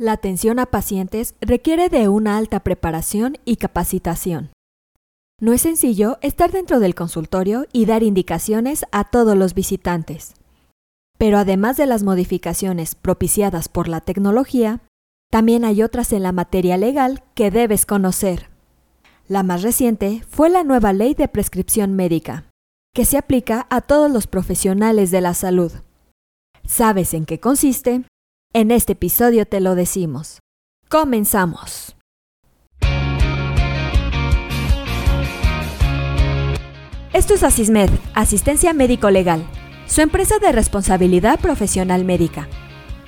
La atención a pacientes requiere de una alta preparación y capacitación. No es sencillo estar dentro del consultorio y dar indicaciones a todos los visitantes. Pero además de las modificaciones propiciadas por la tecnología, también hay otras en la materia legal que debes conocer. La más reciente fue la nueva ley de prescripción médica, que se aplica a todos los profesionales de la salud. ¿Sabes en qué consiste? En este episodio te lo decimos. Comenzamos. Esto es Asismed, Asistencia Médico Legal, su empresa de responsabilidad profesional médica,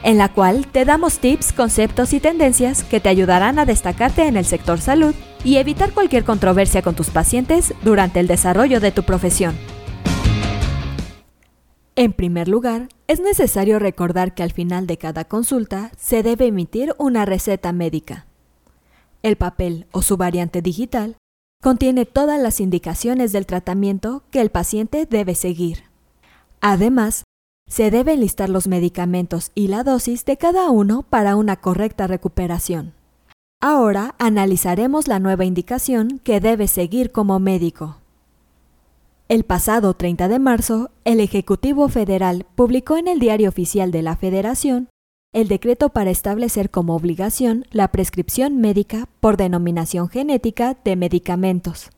en la cual te damos tips, conceptos y tendencias que te ayudarán a destacarte en el sector salud y evitar cualquier controversia con tus pacientes durante el desarrollo de tu profesión. En primer lugar, es necesario recordar que al final de cada consulta se debe emitir una receta médica. El papel o su variante digital contiene todas las indicaciones del tratamiento que el paciente debe seguir. Además, se deben listar los medicamentos y la dosis de cada uno para una correcta recuperación. Ahora analizaremos la nueva indicación que debe seguir como médico. El pasado 30 de marzo, el Ejecutivo Federal publicó en el Diario Oficial de la Federación el decreto para establecer como obligación la prescripción médica por denominación genética de medicamentos.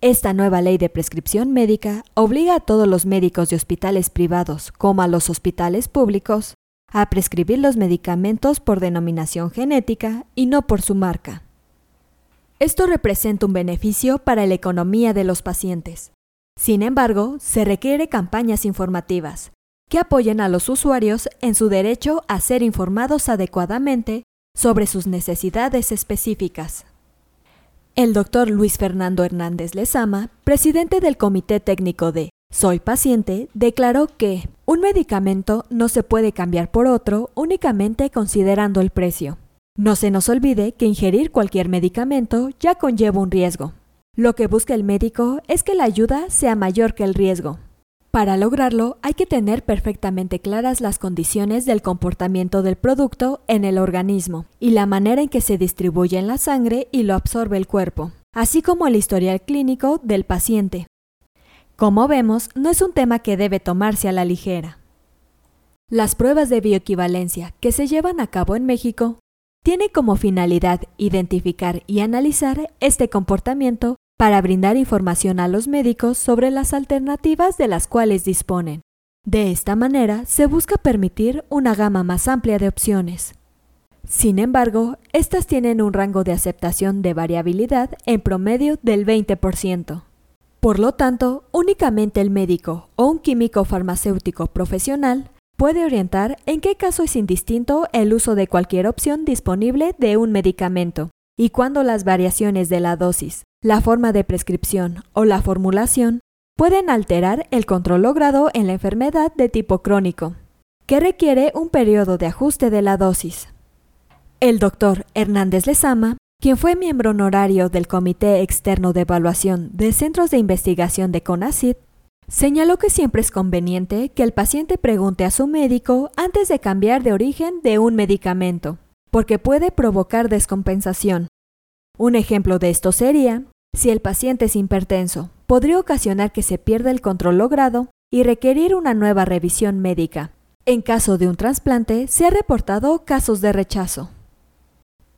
Esta nueva ley de prescripción médica obliga a todos los médicos de hospitales privados como a los hospitales públicos a prescribir los medicamentos por denominación genética y no por su marca. Esto representa un beneficio para la economía de los pacientes, sin embargo, se requiere campañas informativas que apoyen a los usuarios en su derecho a ser informados adecuadamente sobre sus necesidades específicas. El doctor Luis Fernando Hernández Lezama, presidente del Comité Técnico de Soy Paciente, declaró que un medicamento no se puede cambiar por otro únicamente considerando el precio. No se nos olvide que ingerir cualquier medicamento ya conlleva un riesgo, lo que busca el médico es que la ayuda sea mayor que el riesgo. Para lograrlo hay que tener perfectamente claras las condiciones del comportamiento del producto en el organismo y la manera en que se distribuye en la sangre y lo absorbe el cuerpo, así como el historial clínico del paciente. Como vemos, no es un tema que debe tomarse a la ligera. Las pruebas de bioequivalencia que se llevan a cabo en México tienen como finalidad identificar y analizar este comportamiento para brindar información a los médicos sobre las alternativas de las cuales disponen. De esta manera se busca permitir una gama más amplia de opciones. Sin embargo, estas tienen un rango de aceptación de variabilidad en promedio del 20%. Por lo tanto, únicamente el médico o un químico farmacéutico profesional puede orientar en qué caso es indistinto el uso de cualquier opción disponible de un medicamento y cuándo las variaciones de la dosis, la forma de prescripción o la formulación pueden alterar el control logrado en la enfermedad de tipo crónico, que requiere un periodo de ajuste de la dosis. El doctor Hernández Lezama, quien fue miembro honorario del Comité Externo de Evaluación de Centros de Investigación de CONACYT, señaló que siempre es conveniente que el paciente pregunte a su médico antes de cambiar de origen de un medicamento, porque puede provocar descompensación. Un ejemplo de esto sería si el paciente es hipertenso, podría ocasionar que se pierda el control logrado y requerir una nueva revisión médica. En caso de un trasplante, se ha reportado casos de rechazo.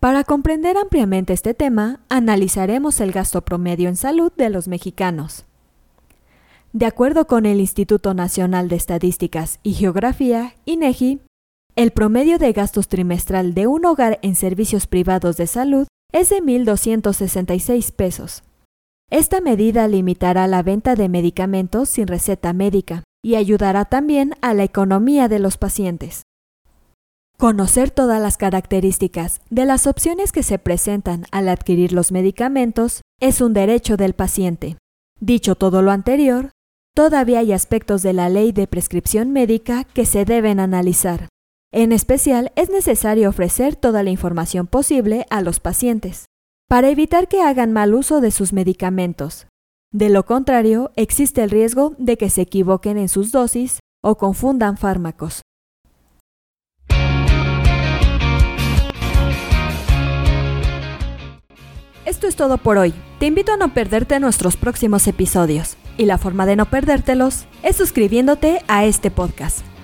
Para comprender ampliamente este tema, analizaremos el gasto promedio en salud de los mexicanos. De acuerdo con el Instituto Nacional de Estadísticas y Geografía, INEGI, el promedio de gastos trimestral de un hogar en servicios privados de salud es de 1.266 pesos. Esta medida limitará la venta de medicamentos sin receta médica y ayudará también a la economía de los pacientes. Conocer todas las características de las opciones que se presentan al adquirir los medicamentos es un derecho del paciente. Dicho todo lo anterior, todavía hay aspectos de la ley de prescripción médica que se deben analizar. En especial, es necesario ofrecer toda la información posible a los pacientes para evitar que hagan mal uso de sus medicamentos. De lo contrario, existe el riesgo de que se equivoquen en sus dosis o confundan fármacos. Esto es todo por hoy. Te invito a no perderte nuestros próximos episodios. Y la forma de no perdértelos es suscribiéndote a este podcast